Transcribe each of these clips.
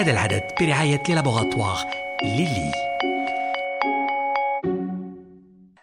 هذا العدد برعاية لي لابوغاتوار ليلي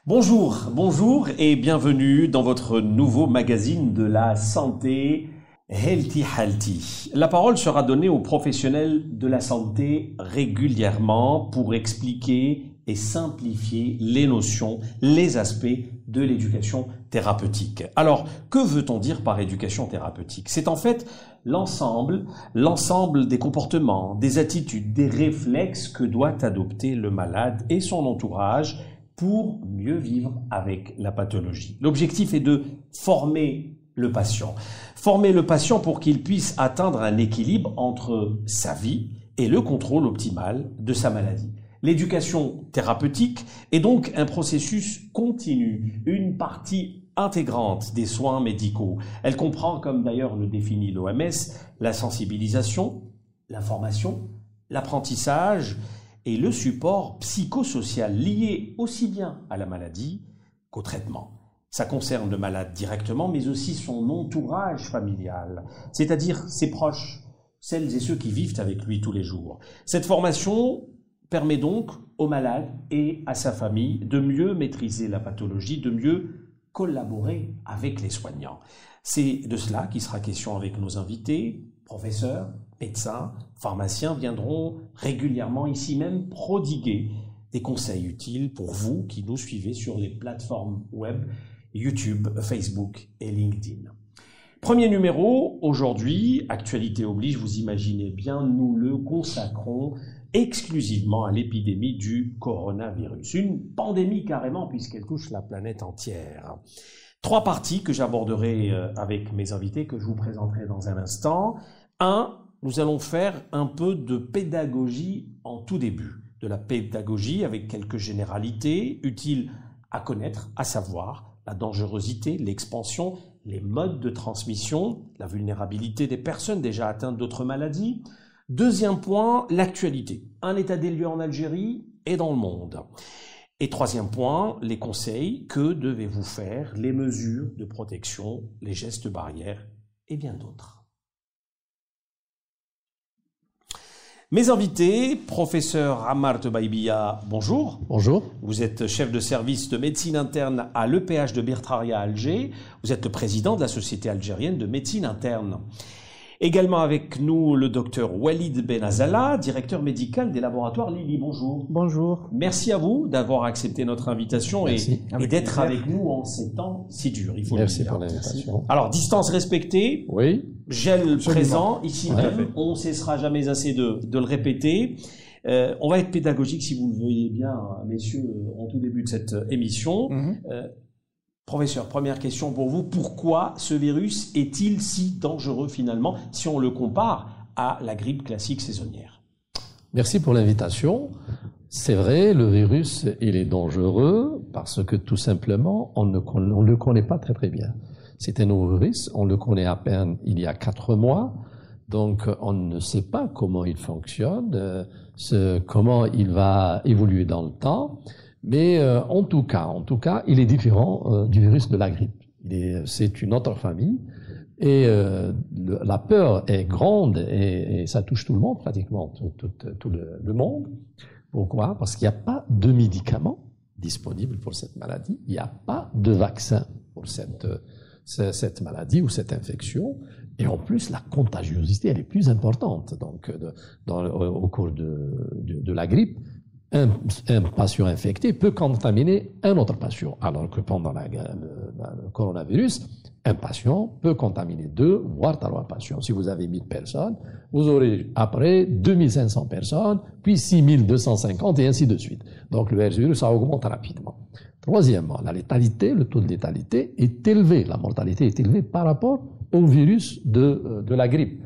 Bonjour, bonjour et bienvenue dans votre nouveau magazine de la santé Healthy Healthy. La parole sera donnée aux professionnels de la santé régulièrement pour expliquer et simplifier les notions, les aspects de l'éducation thérapeutique. Alors, que veut-on dire par éducation thérapeutique C'est en fait l'ensemble, l'ensemble des comportements, des attitudes, des réflexes que doit adopter le malade et son entourage pour mieux vivre avec la pathologie. L'objectif est de former le patient. Former le patient pour qu'il puisse atteindre un équilibre entre sa vie et le contrôle optimal de sa maladie. L'éducation thérapeutique est donc un processus continu, une partie intégrante des soins médicaux. Elle comprend, comme d'ailleurs le définit l'OMS, la sensibilisation, l'information, l'apprentissage et le support psychosocial lié aussi bien à la maladie qu'au traitement. Ça concerne le malade directement, mais aussi son entourage familial, c'est-à-dire ses proches, celles et ceux qui vivent avec lui tous les jours. Cette formation permet donc au malade et à sa famille de mieux maîtriser la pathologie, de mieux collaborer avec les soignants. C'est de cela qui sera question avec nos invités, professeurs, médecins, pharmaciens viendront régulièrement ici même prodiguer des conseils utiles pour vous qui nous suivez sur les plateformes web YouTube, Facebook et LinkedIn. Premier numéro, aujourd'hui, actualité oblige, vous imaginez bien, nous le consacrons exclusivement à l'épidémie du coronavirus. Une pandémie carrément puisqu'elle touche la planète entière. Trois parties que j'aborderai euh, avec mes invités, que je vous présenterai dans un instant. Un, nous allons faire un peu de pédagogie en tout début. De la pédagogie avec quelques généralités utiles à connaître, à savoir la dangerosité, l'expansion, les modes de transmission, la vulnérabilité des personnes déjà atteintes d'autres maladies. Deuxième point, l'actualité. Un état des lieux en Algérie et dans le monde. Et troisième point, les conseils. Que devez-vous faire? Les mesures de protection, les gestes barrières et bien d'autres. Mes invités, professeur Amar Tebaibia, bonjour. Bonjour. Vous êtes chef de service de médecine interne à l'EPH de Bertraria à Alger. Vous êtes le président de la Société algérienne de médecine interne. Également avec nous le docteur Walid Benazala, directeur médical des laboratoires Lili. Bonjour. Bonjour. Merci à vous d'avoir accepté notre invitation et, Merci. et d'être avec nous en ces temps si durs. Il faut le Merci dire. pour l'invitation. Alors, distance respectée, Oui, gel présent, ici Ouais. même, on ne cessera jamais assez de, de le répéter. Euh, on va être pédagogique, si vous le voyez bien, messieurs, en tout début de cette euh, émission. Euh, professeur, première question pour vous. Pourquoi ce virus est-il si dangereux finalement si on le compare à la grippe classique saisonnière? Merci pour l'invitation. C'est vrai, le virus, il est dangereux parce que tout simplement, on ne le connaît pas très très bien. C'est un nouveau virus, on le connaît à peine il y a quatre mois, donc on ne sait pas comment il fonctionne, euh, comment il va évoluer dans le temps. Mais euh, en tout cas, en tout cas, il est différent euh, du virus de la grippe. Est- C'est une autre famille. Et euh, la peur est grande et, ça touche tout le monde, pratiquement tout, le, monde. Pourquoi? Parce qu'il n'y a pas de médicaments disponibles pour cette maladie. Il n'y a pas de vaccin pour cette, euh, ce- cette maladie ou cette infection. Et en plus, la contagiosité, elle est plus importante. Donc, euh, au cours de la grippe, un, patient infecté peut contaminer un autre patient, alors que pendant la- le, coronavirus, un patient peut contaminer deux, voire trois patients. Si vous avez 1000 personnes, vous aurez après 2500 personnes, puis 6250 et ainsi de suite. Donc le virus, ça augmente rapidement. Troisièmement, la létalité, le taux de létalité est élevé, la mortalité est élevée par rapport au virus de, euh, de la grippe.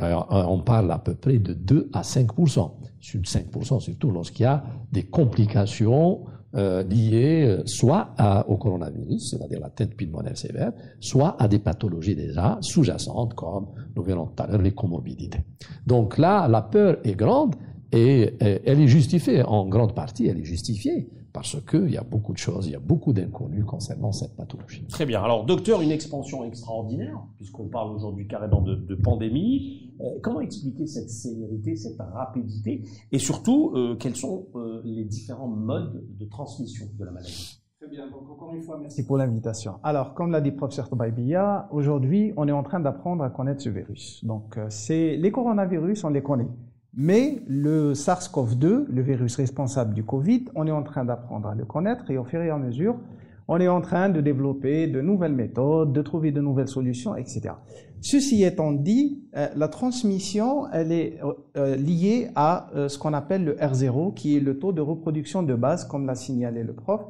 On parle à peu près de 2 à 5% sur 5% surtout lorsqu'il y a des complications euh, liées euh, soit au coronavirus, c'est-à-dire la tête pulmonaire sévère, soit à des pathologies déjà sous-jacentes comme nous verrons tout à l'heure les comorbidités. Donc là, la peur est grande et elle est justifiée en grande partie, elle est justifiée parce qu'il y a beaucoup de choses, il y a beaucoup d'inconnus concernant cette pathologie. Très bien. Alors, docteur, une expansion extraordinaire, puisqu'on parle aujourd'hui carrément de, de pandémie. Euh, comment expliquer cette célérité, cette rapidité, et surtout, euh, quels sont euh, les différents modes de transmission de la maladie? Très bien. Donc, encore une fois, merci pour l'invitation. Alors, comme l'a dit le professeur Tobaibia, aujourd'hui, on est en train d'apprendre à connaître ce virus. Donc, c'est les coronavirus, on les connaît. Mais le SARS-CoV-2, le virus responsable du Covid, on est en train d'apprendre à le connaître et au fur et à mesure, on est en train de développer de nouvelles méthodes, de trouver de nouvelles solutions, etc. Ceci étant dit, euh, la transmission, elle est euh, euh, liée à ce qu'on appelle le R0, qui est le taux de reproduction de base, comme l'a signalé le prof,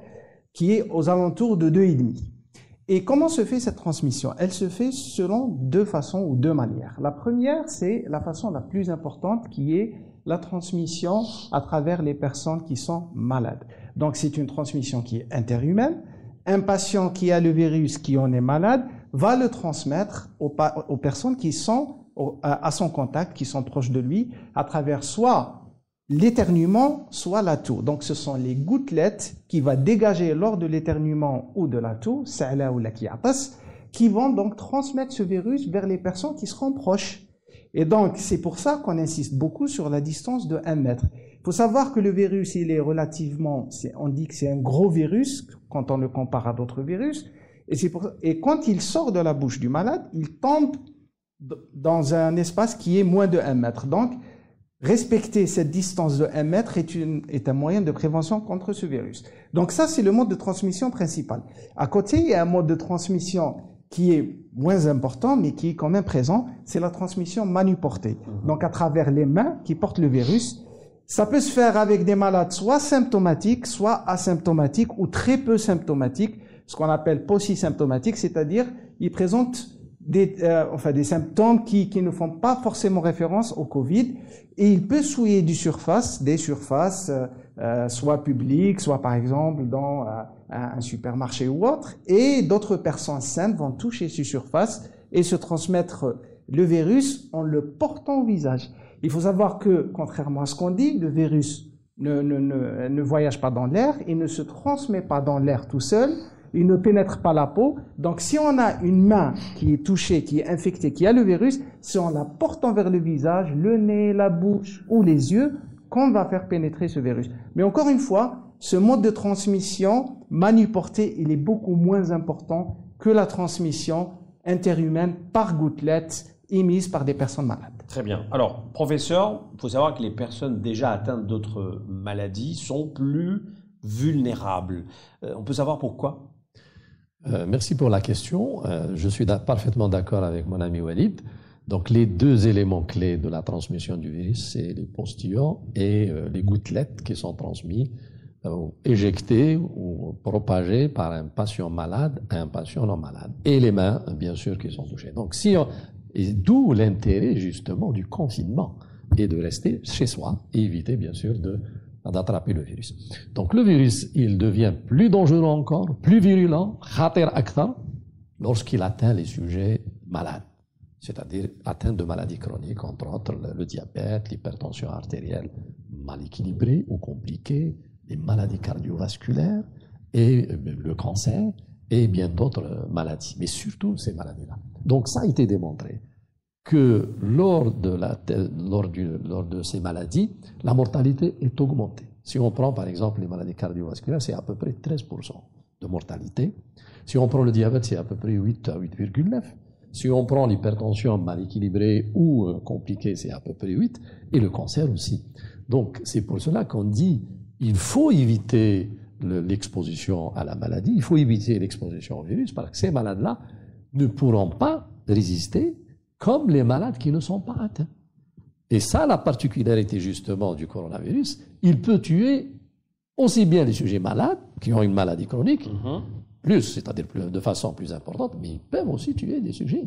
qui est aux alentours de 2,5. Et comment se fait cette transmission? Elle se fait selon deux façons ou deux manières. La première, c'est la façon la plus importante qui est la transmission à travers les personnes qui sont malades. Donc c'est une transmission qui est interhumaine. Un patient qui a le virus, qui en est malade, va le transmettre aux, personnes qui sont à son contact, qui sont proches de lui, à travers soit l'éternuement, soit la toux. Donc, ce sont les gouttelettes qui va dégager lors de l'éternuement ou de la toux, ou la qui vont donc transmettre ce virus vers les personnes qui seront proches. Et donc, c'est pour ça qu'on insiste beaucoup sur la distance de 1 mètre. Il faut savoir que le virus, il est relativement, on dit que c'est un gros virus quand on le compare à d'autres virus. Et, pour, et quand il sort de la bouche du malade, il tombe dans un espace qui est moins de 1 mètre. Donc, Respecter cette distance de 1 mètre est, une, est un moyen de prévention contre ce virus. Donc ça, c'est le mode de transmission principal. À côté, il y a un mode de transmission qui est moins important, mais qui est quand même présent, c'est la transmission manuportée. Mhm. Donc à travers les mains qui portent le virus. Ça peut se faire avec des malades soit symptomatiques, soit asymptomatiques ou très peu symptomatiques, ce qu'on appelle polysymptomatiques, c'est-à-dire ils présentent des, euh, enfin, des symptômes qui, qui ne font pas forcément référence au Covid. Et il peut souiller du surface, des surfaces, euh, euh soit publiques, soit par exemple dans euh, un supermarché ou autre. Et d'autres personnes saines vont toucher ces surfaces et se transmettre le virus en le portant au visage. Il faut savoir que, contrairement à ce qu'on dit, le virus ne, ne, ne, ne voyage pas dans l'air et ne se transmet pas dans l'air tout seul, il ne pénètre pas la peau. Donc si on a une main qui est touchée, qui est infectée, qui a le virus, c'est en la portant vers le visage, le nez, la bouche ou les yeux qu'on va faire pénétrer ce virus. Mais encore une fois, ce mode de transmission manuporté, il est beaucoup moins important que la transmission interhumaine par gouttelette émise par des personnes malades. Très bien. Alors, professeur, il faut savoir que les personnes déjà atteintes d'autres maladies sont plus vulnérables. Euh, on peut savoir pourquoi? Euh, merci pour la question. Euh, je suis parfaitement d'accord avec mon ami Walid. Donc les deux éléments clés de la transmission du virus, c'est les postillons et euh, les gouttelettes qui sont transmises, éjectées ou propagées par un patient malade à un patient non malade. Et les mains, bien sûr, qui sont touchées. Donc si on, d'où l'intérêt justement du confinement et de rester chez soi et éviter bien sûr de d'attraper le virus. Donc le virus, il devient plus dangereux encore, plus virulent, lorsqu'il atteint les sujets malades, c'est-à-dire atteints de maladies chroniques, entre autres le diabète, l'hypertension artérielle mal équilibrée ou compliquée, les maladies cardiovasculaires et euh, le cancer et bien d'autres maladies, mais surtout ces maladies-là. Donc ça a été démontré que lors de, ces maladies, la mortalité est augmentée. Si on prend par exemple les maladies cardiovasculaires, c'est à peu près 13% de mortalité. Si on prend le diabète, c'est à peu près 8 à 8,9. Si on prend l'hypertension mal équilibrée ou euh, compliquée, c'est à peu près 8. Et le cancer aussi. Donc c'est pour cela qu'on dit il faut éviter l'exposition à la maladie, il faut éviter l'exposition au virus, parce que ces malades-là ne pourront pas résister comme les malades qui ne sont pas atteints. Et ça, la particularité justement du coronavirus, il peut tuer aussi bien les sujets malades, qui ont une maladie chronique, mhm. plus, c'est-à-dire de façon plus importante, mais ils peuvent aussi tuer des sujets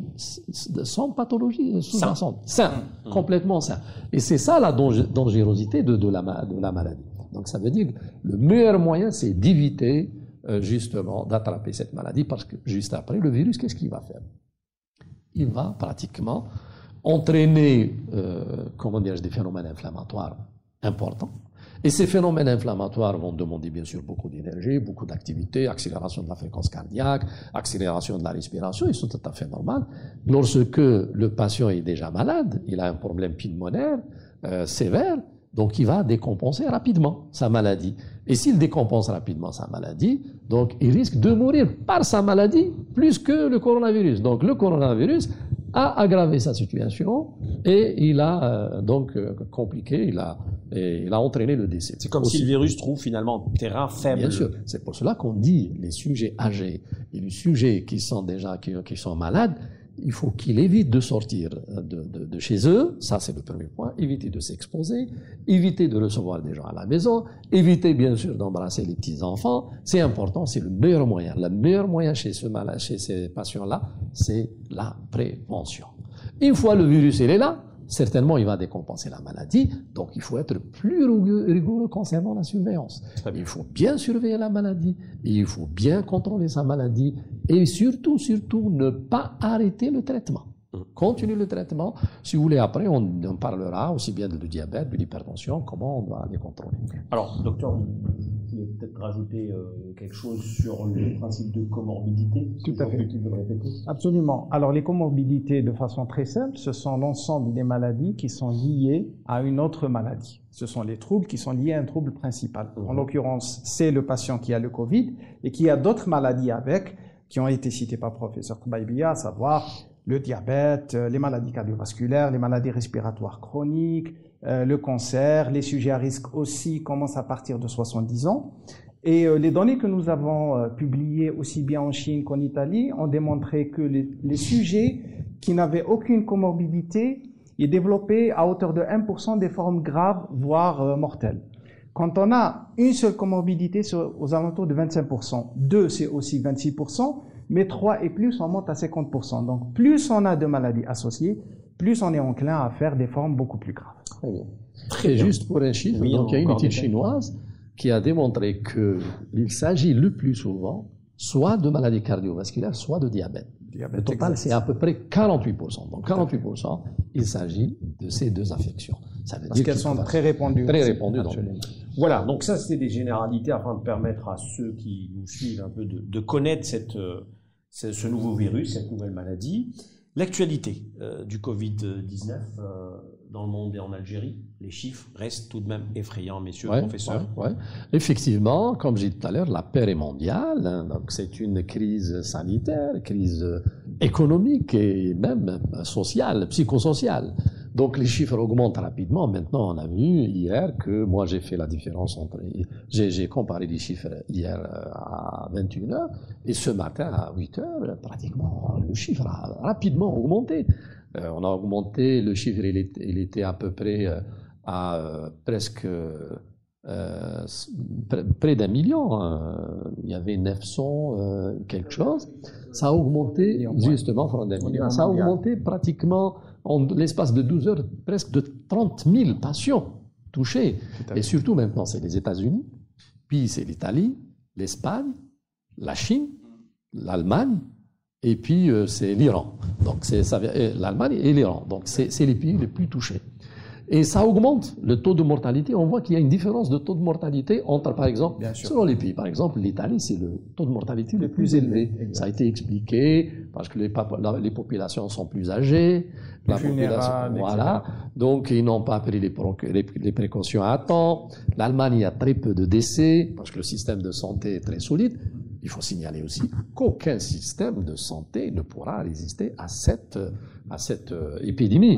sans pathologie sous-jacente, sains, mhm. complètement sains. Et c'est ça la dangerosité de, de, la, de la maladie. Donc ça veut dire que le meilleur moyen, c'est d'éviter euh, justement d'attraper cette maladie, parce que juste après, le virus, qu'est-ce qu'il va faire? Il va pratiquement entraîner, euh, comment dire, des phénomènes inflammatoires importants. Et ces phénomènes inflammatoires vont demander bien sûr beaucoup d'énergie, beaucoup d'activité, accélération de la fréquence cardiaque, accélération de la respiration, ils sont tout à fait normaux. Lorsque le patient est déjà malade, il a un problème pulmonaire euh, sévère, donc il va décompenser rapidement sa maladie. Et s'il décompense rapidement sa maladie, donc il risque de mourir par sa maladie plus que le coronavirus. Donc le coronavirus a aggravé sa situation et il a euh, donc euh, compliqué, il a, et il a entraîné le décès. C'est comme si le virus trouve finalement terrain faible. Bien sûr, c'est pour cela qu'on dit les sujets âgés et les sujets qui sont déjà qui, qui sont malades, il faut qu'ils évitent de sortir de, de, chez eux, ça c'est le premier point, éviter de s'exposer, éviter de recevoir des gens à la maison, éviter bien sûr d'embrasser les petits-enfants, c'est important, c'est le meilleur moyen. Le meilleur moyen chez, ce malade, chez ces patients-là, c'est la prévention. Une fois le virus il est là, certainement il va décompenser la maladie, donc il faut être plus rigoureux concernant la surveillance. Il faut bien surveiller la maladie, il faut bien contrôler sa maladie, et surtout, surtout, ne pas arrêter le traitement. Continuer le traitement. Si vous voulez, après, on, on parlera aussi bien du diabète, de l'hypertension, comment on doit les contrôler. Alors, docteur, vous voulez peut-être rajouter euh, quelque chose sur le principe de comorbidité? Tout à fait. Absolument. Alors les comorbidités, de façon très simple, ce sont l'ensemble des maladies qui sont liées à une autre maladie. Ce sont les troubles qui sont liés à un trouble principal. En l'occurrence, c'est le patient qui a le Covid et qui a d'autres maladies avec, qui ont été citées par professeur Koubaïbia, à savoir le diabète, euh, les maladies cardiovasculaires, les maladies respiratoires chroniques, euh, le cancer, les sujets à risque aussi commencent à partir de 70 ans. Et euh, les données que nous avons publiées aussi bien en Chine qu'en Italie ont démontré que les, sujets qui n'avaient aucune comorbidité ils développaient à hauteur de 1% des formes graves, voire mortelles. Quand on a une seule comorbidité, aux alentours de 25%. Deux, c'est aussi 26%, mais trois et plus, on monte à 50%. Donc, plus on a de maladies associées, plus on est enclin à faire des formes beaucoup plus graves. Très bien. Très juste pour un chiffre, Oui, donc il y a une étude chinoise qui a démontré qu'il s'agit le plus souvent soit de maladies cardiovasculaires, soit de diabète. Le Diabète total, exact. c'est à peu près 48%. Donc 48%, il s'agit de ces deux affections. Ça veut Parce dire qu'elles qu'il sont très répandues. très répandues. Voilà, donc ça c'était des généralités afin de permettre à ceux qui nous suivent un peu de, de connaître cette, euh, ce, nouveau virus, cette nouvelle maladie. L'actualité euh, du Covid-19 euh, dans le monde et en Algérie, les chiffres restent tout de même effrayants, messieurs Ouais, les professeurs. ouais, ouais. Effectivement, comme j'ai dit tout à l'heure, la peur est mondiale. hein, donc c'est une crise sanitaire, crise euh, économique et même sociale, psychosociale. Donc les chiffres augmentent rapidement. Maintenant, on a vu hier que moi j'ai fait la différence entre. J'ai comparé les chiffres hier euh, à 21h et ce matin à 8h, pratiquement le chiffre a rapidement augmenté. Euh, on a augmenté, le chiffre il était, il était à peu près euh, à euh, presque euh, près d'un million. hein. Il y avait 900 euh, quelque chose. Ça a augmenté, justement, Ça a augmenté pratiquement en l'espace de 12 heures, presque de 30 000 patients touchés. Et surtout maintenant, c'est les États-Unis, puis c'est l'Italie, l'Espagne, la Chine, l'Allemagne, et puis euh, c'est l'Iran. Donc c'est euh, l'Allemagne et l'Iran. Donc c'est les pays les plus touchés. Et ça augmente le taux de mortalité. On voit qu'il y a une différence de taux de mortalité entre, par exemple, Bien sûr. selon les pays. Par exemple, l'Italie, c'est le taux de mortalité le, Le plus plus élevé. Ça a été expliqué parce que les, pap- la- les populations sont plus âgées. La vulnérables, voilà. etc. Donc, ils n'ont pas pris les, pro- les- les précautions à temps. L'Allemagne, il y a très peu de décès parce que le système de santé est très solide. Il faut signaler aussi qu'aucun système de santé ne pourra résister à cette, à cette euh, épidémie.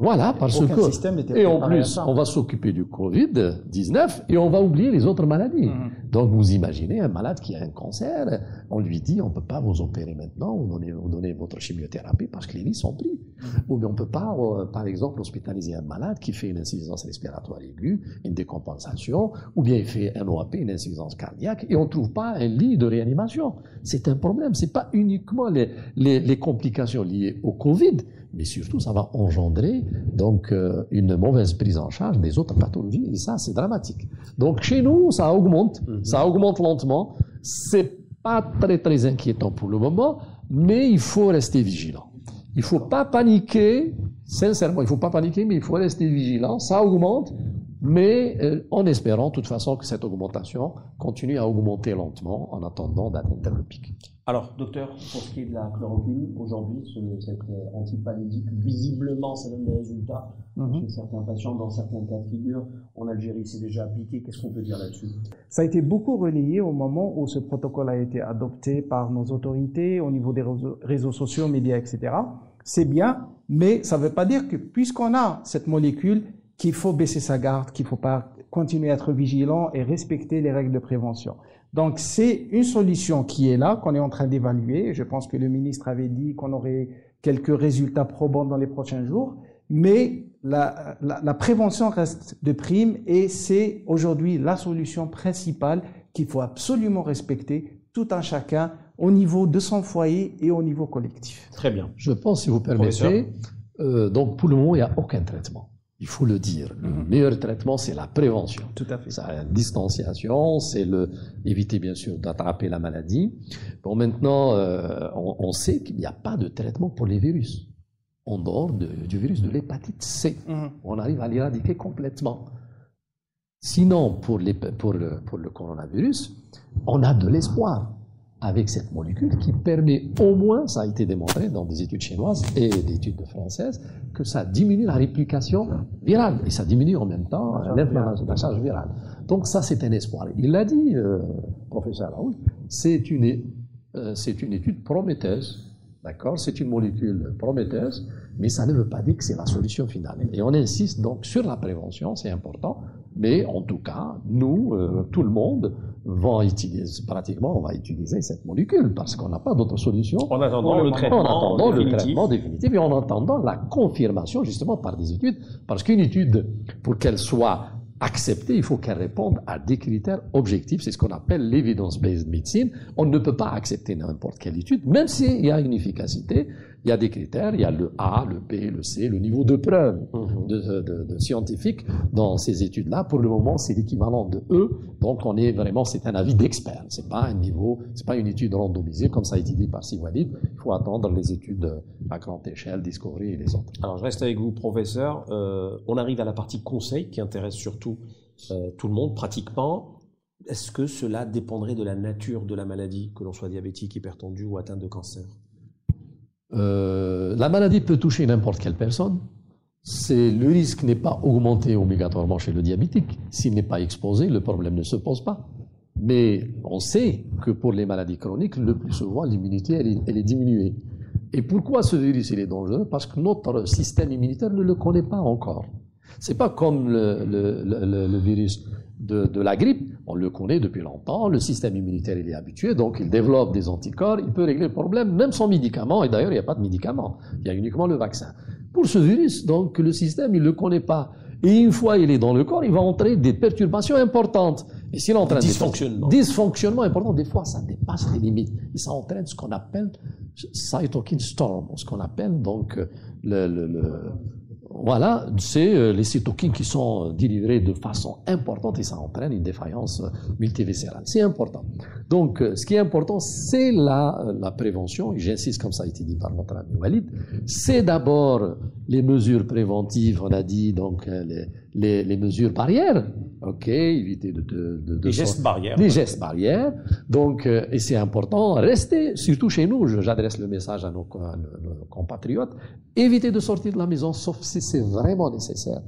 Voilà, parce Aucun que. Et en plus, on va s'occuper du Covid-19 et on va oublier les autres maladies. Mhm. Donc, vous imaginez un malade qui a un cancer, on lui dit on ne peut pas vous opérer maintenant, vous donnez, vous donnez votre chimiothérapie parce que les lits sont pris. Ou bien on ne peut pas, euh, par exemple, hospitaliser un malade qui fait une insuffisance respiratoire aiguë, une décompensation, ou bien il fait un OAP, une insuffisance cardiaque, et on ne trouve pas un lit de réanimation. C'est un problème. C'est pas uniquement les, les, les complications liées au Covid, mais surtout ça va engendrer donc euh, une mauvaise prise en charge des autres pathologies, et ça c'est dramatique. Donc chez nous, ça augmente, ça augmente lentement. C'est pas très très inquiétant pour le moment, mais il faut rester vigilant. Il faut pas paniquer, sincèrement, il faut pas paniquer, mais il faut rester vigilant. Ça augmente, mais euh, en espérant de toute façon que cette augmentation continue à augmenter lentement en attendant d'atteindre le pic. Alors, docteur, pour ce qui est de la chloroquine, aujourd'hui, ce- cette euh, antipalédique, visiblement, ça donne des résultats Mhm. chez certains patients, dans certains cas de figure. En Algérie, c'est déjà appliqué. Qu'est-ce qu'on peut dire là-dessus? Ça a été beaucoup relayé au moment où ce protocole a été adopté par nos autorités au niveau des réseaux, réseaux sociaux, médias, etc. C'est bien, mais ça ne veut pas dire que puisqu'on a cette molécule, qu'il faut baisser sa garde, qu'il ne faut pas continuer à être vigilant et respecter les règles de prévention. Donc c'est une solution qui est là, qu'on est en train d'évaluer. Je pense que le ministre avait dit qu'on aurait quelques résultats probants dans les prochains jours, mais la, la, la prévention reste de prime et c'est aujourd'hui la solution principale qu'il faut absolument respecter tout un chacun au niveau de son foyer et au niveau collectif. Très bien. Je pense, si vous permettez, euh, donc pour le moment, il n'y a aucun traitement. Il faut le dire. Le meilleur traitement, c'est la prévention. Tout à fait. C'est la distanciation, c'est le éviter bien sûr d'attraper la maladie. Bon, maintenant, euh, on, on sait qu'il n'y a pas de traitement pour les virus. En dehors de- du virus de l'hépatite C, Mhm. on arrive à l'éradiquer complètement. Sinon, pour, les, pour, le, pour le coronavirus, on a de l'espoir avec cette molécule qui permet au moins, ça a été démontré dans des études chinoises et des études françaises, que ça diminue la réplication virale et ça diminue en même temps l'inflammation, la charge virale. Donc ça, c'est un espoir. Il l'a dit, euh, professeur Raoult, c'est une, euh, c'est une étude prometteuse. D'accord? C'est une molécule prometteuse, mais ça ne veut pas dire que c'est la solution finale. Et on insiste donc sur la prévention, c'est important, mais en tout cas, nous, euh, tout le monde, va utiliser, pratiquement, on va utiliser cette molécule parce qu'on n'a pas d'autre solution. En attendant le traitement, En attendant le définitif. traitement définitif et en attendant la confirmation justement par des études, parce qu'une étude, pour qu'elle soit acceptée, il faut qu'elle réponde à des critères objectifs, c'est ce qu'on appelle l'evidence-based medicine. On ne peut pas accepter n'importe quelle étude, même s'il y a une efficacité, il y a des critères, il y a le A, le B, le C, le niveau de preuve Mhm. de, de- de scientifique dans ces études-là. Pour le moment, c'est l'équivalent de E, donc on est vraiment, c'est un avis d'expert. C'est pas un niveau, c'est pas une étude randomisée comme ça a été dit par Sivalid. Il faut attendre les études à grande échelle, Discovery et les autres. Alors, je reste avec vous, professeur. Euh, on arrive à la partie conseil qui intéresse surtout euh, tout le monde, pratiquement. Est-ce que cela dépendrait de la nature de la maladie, que l'on soit diabétique, hypertendu ou atteint de cancer? Euh, la maladie peut toucher n'importe quelle personne. Le risque n'est pas augmenté obligatoirement chez le diabétique. S'il n'est pas exposé, le problème ne se pose pas. Mais on sait que pour les maladies chroniques, le plus souvent, l'immunité, elle est diminuée. Et pourquoi ce virus il est dangereux? Parce que notre système immunitaire ne le connaît pas encore. C'est pas comme le, le- le- le- le virus de, de la grippe. On le connaît depuis longtemps. Le système immunitaire il est habitué, donc il développe des anticorps. Il peut régler le problème même sans médicament. Et d'ailleurs, il n'y a pas de médicament. Il y a uniquement le vaccin. Pour ce virus, donc le système il le connaît pas. Et une fois il est dans le corps, il va entrer des perturbations importantes. Et s'il entraîne des Dysfonctionnement. dysfonctionnement important, des fois ça dépasse les limites. Et ça entraîne ce qu'on appelle cytokine storm, ce qu'on appelle donc le, le- le- voilà, c'est euh, les cytokines qui sont euh, délivrées de façon importante et ça entraîne une défaillance euh, multiviscérale. C'est important. Donc, ce qui est important, c'est la, la prévention, et j'insiste comme ça a été dit par notre ami Walid, c'est d'abord les mesures préventives, on a dit, donc les, les, les mesures barrières, ok, éviter de... de, de, de Des gestes barrières. des gestes barrières. Donc, euh, et c'est important, restez, surtout chez nous, j'adresse le message à nos, à nos compatriotes, évitez de sortir de la maison sauf si c'est vraiment nécessaire.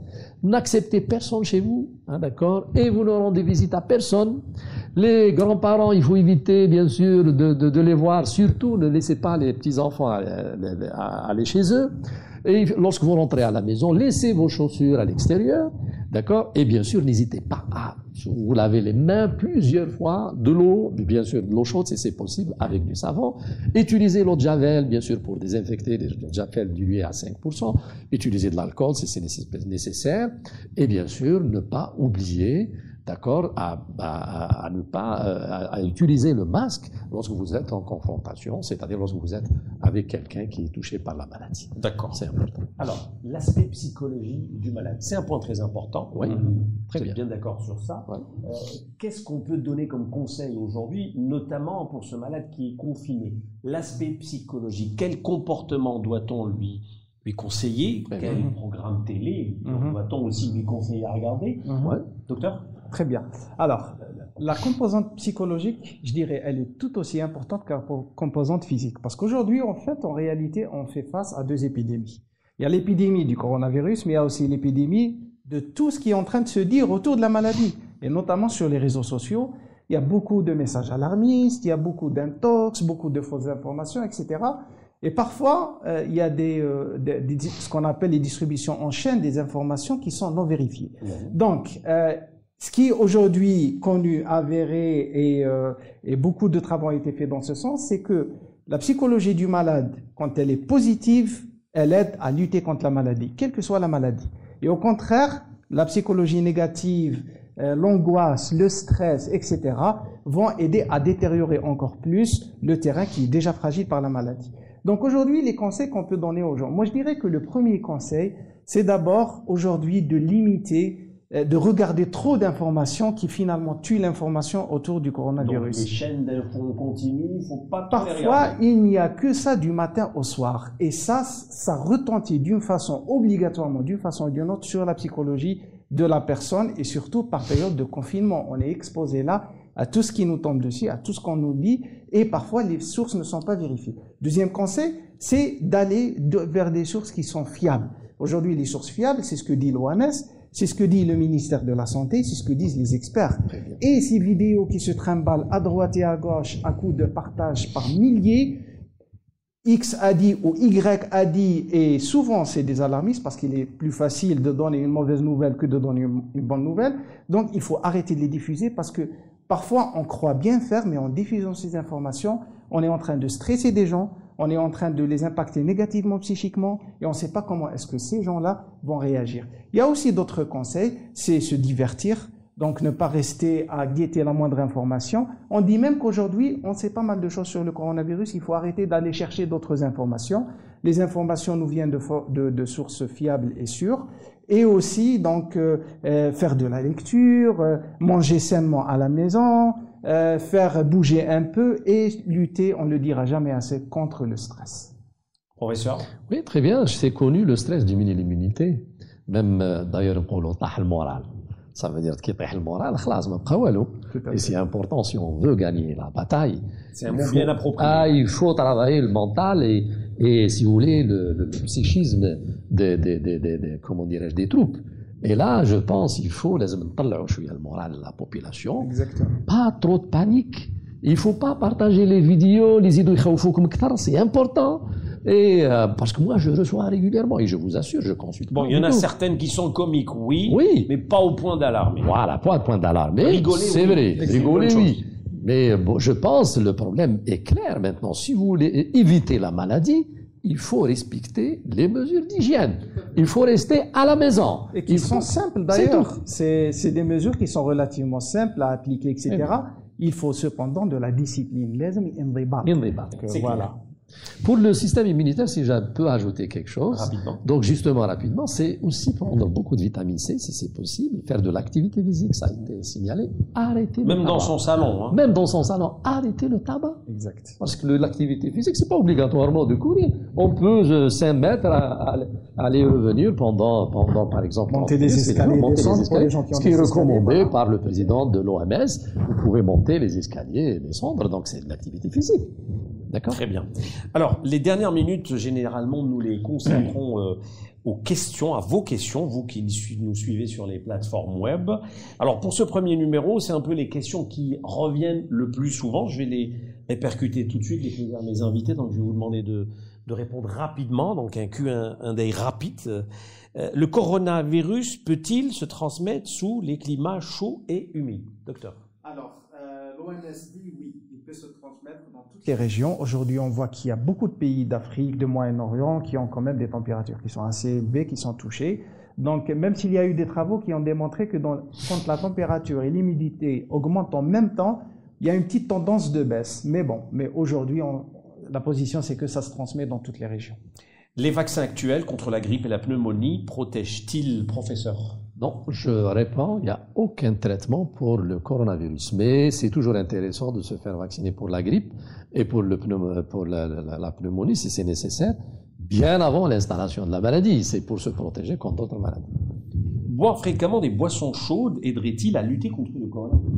N'acceptez personne chez vous, hein, d'accord, et vous ne rendez visite à personne. Les grands-parents, il faut éviter, bien sûr, de, de, les voir, surtout ne laissez pas les petits-enfants aller chez eux. Et lorsque vous rentrez à la maison, laissez vos chaussures à l'extérieur, d'accord Et bien sûr, n'hésitez pas à vous laver les mains plusieurs fois, de l'eau, bien sûr, de l'eau chaude si c'est possible, avec du savon. Utilisez l'eau de javel, bien sûr, pour désinfecter, l'eau de javel diluée à 5%. Utilisez de l'alcool si c'est nécess- nécessaire. Et bien sûr, ne pas oublier d'accord, à, à- à ne pas euh, à, à utiliser le masque lorsque vous êtes en confrontation, c'est-à-dire lorsque vous êtes avec quelqu'un qui est touché par la maladie. D'accord. C'est important. Alors, l'aspect psychologique du malade, c'est un point très important. Oui, très bien. bien d'accord sur ça. Ouais. Euh, Qu'est-ce qu'on peut donner comme conseil aujourd'hui, notamment pour ce malade qui est confiné? L'aspect psychologique, quel comportement doit-on lui lui conseiller? Quel programme télé Mhm. va-t-on aussi lui conseiller à regarder? Ouais. Docteur? Très bien. Alors, la composante psychologique, je dirais, elle est tout aussi importante que la composante physique. Parce qu'aujourd'hui, en fait, en réalité, on fait face à deux épidémies. Il y a l'épidémie du coronavirus, mais il y a aussi l'épidémie de tout ce qui est en train de se dire autour de la maladie. Et notamment sur les réseaux sociaux, il y a beaucoup de messages alarmistes, il y a beaucoup d'intox, beaucoup de fausses informations, etc. Et parfois, euh, il y a des, euh, des- des- ce qu'on appelle les distributions en chaîne des informations qui sont non vérifiées. Donc, euh, ce qui est aujourd'hui connu, avéré, et, euh, et beaucoup de travaux ont été faits dans ce sens, c'est que la psychologie du malade, quand elle est positive, elle aide à lutter contre la maladie, quelle que soit la maladie. Et au contraire, la psychologie négative, euh, l'angoisse, le stress, etc., vont aider à détériorer encore plus le terrain qui est déjà fragile par la maladie. Donc aujourd'hui, les conseils qu'on peut donner aux gens, moi je dirais que le premier conseil, c'est d'abord aujourd'hui de limiter, de regarder trop d'informations qui finalement tuent l'information autour du Donc, coronavirus. les chaînes d'infos continues, il faut pas Parfois, il n'y a que ça du matin au soir. Et ça, ça retentit d'une façon, obligatoirement, d'une façon ou d'une autre, sur la psychologie de la personne et surtout par période de confinement. On est exposé là à tout ce qui nous tombe dessus, à tout ce qu'on nous dit et parfois les sources ne sont pas vérifiées. Deuxième conseil, c'est d'aller vers des sources qui sont fiables. Aujourd'hui, les sources fiables, c'est ce que dit l'OMS, c'est ce que dit le ministère de la Santé, c'est ce que disent les experts. Et ces vidéos qui se trimballent à droite et à gauche à coup de partage par milliers, X a dit ou Y a dit, et souvent c'est des alarmistes parce qu'il est plus facile de donner une mauvaise nouvelle que de donner une, une bonne nouvelle. Donc il faut arrêter de les diffuser parce que parfois on croit bien faire, mais en diffusant ces informations, on est en train de stresser des gens, on est en train de les impacter négativement psychiquement et on ne sait pas comment est-ce que ces gens-là vont réagir. Il y a aussi d'autres conseils, c'est se divertir, donc ne pas rester à guetter la moindre information. On dit même qu'aujourd'hui, on sait pas mal de choses sur le coronavirus, il faut arrêter d'aller chercher d'autres informations. Les informations nous viennent de, sources fiables et sûres. Et aussi, donc, euh, euh, faire de la lecture, euh, manger sainement à la maison, euh, faire bouger un peu et lutter, on ne le dira jamais assez, contre le stress. Professeur Oui, très bien. C'est connu, le stress diminue l'immunité. Même euh, d'ailleurs, on l'entend le moral. Ça veut dire qu'il le moral, Et c'est important si on veut gagner la bataille. C'est un mot bien approprié. Ah, il faut travailler le mental et, et si vous voulez, le, psychisme des, des, des, des, comment des troupes. Et là, je pense qu'il faut les le moral de la population. Exactement. Pas trop de panique. Il ne faut pas partager les vidéos, les idées c'est important. Et euh, parce que moi, je reçois régulièrement et je vous assure, je consulte. Bon, il y en a certaines qui sont comiques, oui, oui, mais pas au point d'alarme. Voilà, pas au point d'alarme. Rigoler, c'est oui. vrai. Rigoler, oui. Mais bon, je pense que le problème est clair maintenant. Si vous voulez éviter la maladie, il faut respecter les mesures d'hygiène. Il faut rester à la maison. Et qui sont simples d'ailleurs. C'est des mesures qui sont relativement simples à appliquer, etc. Eh il faut cependant de la discipline. Les voilà. Pour le système immunitaire, si je peux ajouter quelque chose, Rapidement. donc justement rapidement, c'est aussi prendre beaucoup de vitamine C si c'est possible, faire de l'activité physique, ça a été signalé, arrêter le Même dans tabac. son salon. Hein. même dans son salon, arrêter le tabac. Exact. Parce que l'activité physique, c'est pas obligatoirement de courir. On peut 5 mètres à, à- aller revenir pendant, pendant, par exemple, Monter 30 des escaliers, monter les escaliers, ce qui est des recommandé par le président de l'OMS. Vous pouvez monter les escaliers et descendre, donc c'est de l'activité physique. D'accord Très bien. Alors, les dernières minutes, généralement, nous les consacrons euh, aux questions, à vos questions, vous qui nous suivez sur les plateformes web. Alors, pour ce premier numéro, c'est un peu les questions qui reviennent le plus souvent. Je vais les répercuter tout de suite, les poser à mes invités. Donc, je vais vous demander de, de répondre rapidement. Donc, un Q1 un day rapide. Euh, le coronavirus peut-il se transmettre sous les climats chauds et humides? Docteur. Alors, l'OMS dit oui, peut se transmettre dans toutes les régions. Aujourd'hui, on voit qu'il y a beaucoup de pays d'Afrique, de Moyen-Orient qui ont quand même des températures qui sont assez élevées, qui sont touchées. Donc, même s'il y a eu des travaux qui ont démontré que dans- quand la température et l'humidité augmentent en même temps, il y a une petite tendance de baisse. Mais bon, mais aujourd'hui, la position, c'est que ça se transmet dans toutes les régions. Les vaccins actuels contre la grippe et la pneumonie protègent-ils, professeur? Non, je réponds, il n'y a aucun traitement pour le coronavirus. Mais c'est toujours intéressant de se faire vacciner pour la grippe et pour, la- la pneumonie si c'est nécessaire. bien avant l'installation de la maladie. C'est pour se protéger contre d'autres maladies. Boire fréquemment des boissons chaudes aiderait-il à lutter contre le coronavirus?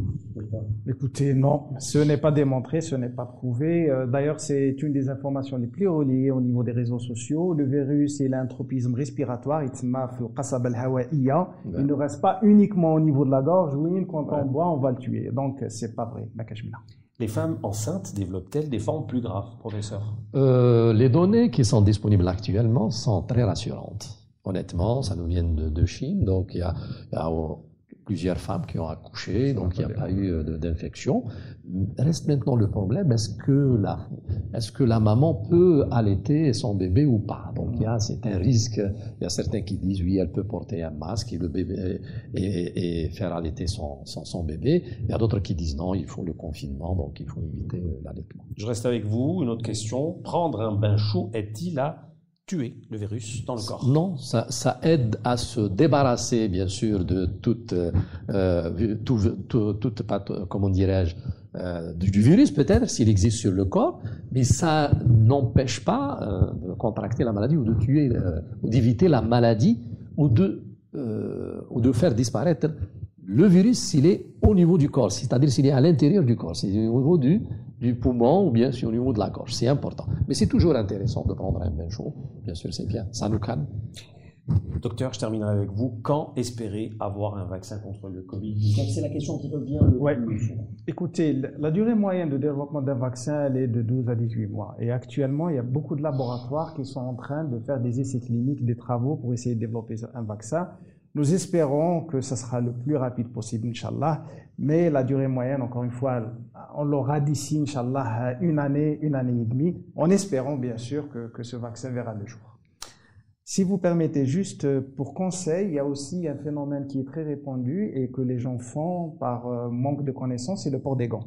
Écoutez, non, ce n'est pas démontré, ce n'est pas prouvé. Euh, d'ailleurs, c'est une des informations les plus reliées au niveau des réseaux sociaux. Le virus et l'intropisme respiratoire, il ne reste pas uniquement au niveau de la gorge. Oui, quand on boit, on va le tuer. Donc, c'est pas vrai. Les femmes enceintes développent-elles des formes plus graves, professeur? Euh, les données qui sont disponibles actuellement sont très rassurantes. Honnêtement, ça nous vient de, Chine, donc il y a plusieurs femmes qui ont accouché, donc il n'y a pas eu euh, d'infection. Reste maintenant le problème, est-ce que la, est-ce que la maman peut allaiter son bébé ou pas? Donc il y a, un risque. Il y a certains qui disent oui, elle peut porter un masque et le bébé et, et faire allaiter son, son, son bébé. Il y a d'autres qui disent non, il faut le confinement, donc il faut éviter euh, l'allaitement. Je reste avec vous. Une autre question. Prendre un bain chaud aide-t-il à tuer le virus dans le corps. Non, ça, ça aide à se débarrasser, bien sûr, de toute, euh, euh, toute comment dirais-je, euh, du virus peut-être, s'il existe sur le corps, mais ça n'empêche pas euh, de contracter la maladie ou de tuer, ou d'éviter la maladie ou de, ou de faire disparaître le virus s'il est au niveau du corps, c'est-à-dire s'il est à l'intérieur du corps, s'il est au niveau du, du poumon ou bien si au niveau de la gorge. C'est important. Mais c'est toujours intéressant de prendre un bain chaud. Bien sûr, c'est bien. Ça nous calme. Docteur, je terminerai avec vous. Quand espérer avoir un vaccin contre le Covid-19 C'est la question qui revient le Ouais. plus souvent. Écoutez, la durée moyenne de développement d'un vaccin, elle est de 12 à 18 mois. Et actuellement, il y a beaucoup de laboratoires qui sont en train de faire des essais cliniques, des travaux pour essayer de développer un vaccin. Nous espérons que ça sera le plus rapide possible, Inch'Allah. Mais la durée moyenne, encore une fois, on l'aura d'ici, Inch'Allah, une année, une année et demie, en espérant bien sûr que, que ce vaccin verra le jour. Si vous permettez juste euh, pour conseil, il y a aussi un phénomène qui est très répandu et que les gens font par euh, manque de connaissances, c'est le port des gants.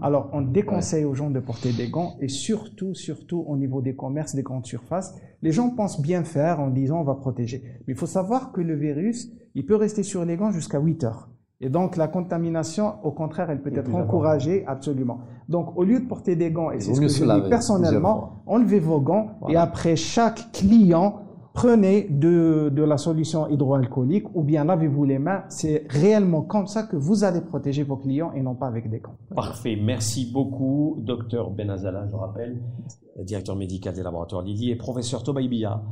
Alors, on déconseille aux gens de porter des gants et surtout, surtout au niveau des commerces, des grandes surfaces, les gens pensent bien faire en disant on va protéger. Mais il faut savoir que le virus, il peut rester sur les gants jusqu'à 8 heures. Et donc, la contamination, au contraire, elle peut être encouragée, absolument. Donc, au lieu de porter des gants, et c'est ce que je dis personnellement, enlevez vos gants et après chaque client, prenez de, de la solution hydroalcoolique ou bien lavez-vous les mains. C'est réellement comme ça que vous allez protéger vos clients et non pas avec des gants. Parfait. Merci beaucoup, docteur Benazala, je rappelle, directeur médical des laboratoires Lily, et professeur Tobaïbia.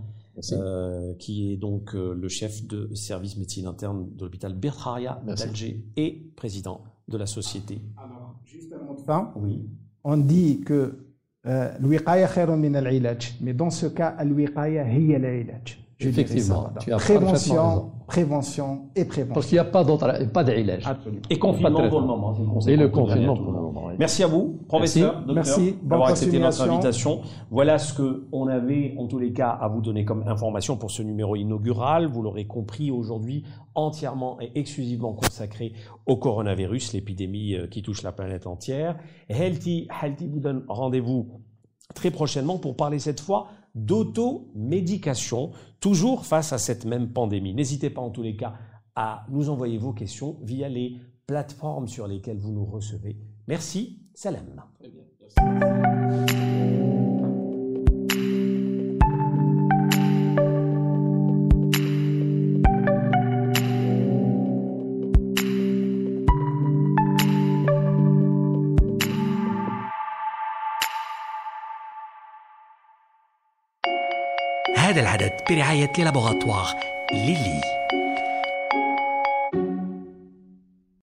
Euh, qui est donc euh, le chef de service médecine interne de l'hôpital Bertraria d'Alger et président de la société. Alors, juste avant de fin, oui. on dit que euh, mais dans ce cas, al-wiqaya hiya je Effectivement, ça, voilà. tu as parfaitement prévention, prévention et prévention. Parce qu'il n'y a pas d'autre, pas d'ilège. Absolument. Et confinement Pas pour le moment. c'est Et le confinement pour le moment. Merci à vous, professeur, docteur, Merci. Bonne d'avoir accepté notre continuation. invitation. Voilà ce que on avait, en tous les cas, à vous donner comme information pour ce numéro inaugural. Vous l'aurez compris aujourd'hui, entièrement et exclusivement consacré au coronavirus, l'épidémie euh, qui touche la planète entière. Healthy, Healthy vous donne rendez-vous très prochainement pour parler cette fois d'automédication, toujours face à cette même pandémie. N'hésitez pas en tous les cas à nous envoyer vos questions via les plateformes sur lesquelles vous nous recevez. Merci, salam. Piraillette les laboratoires, Lily.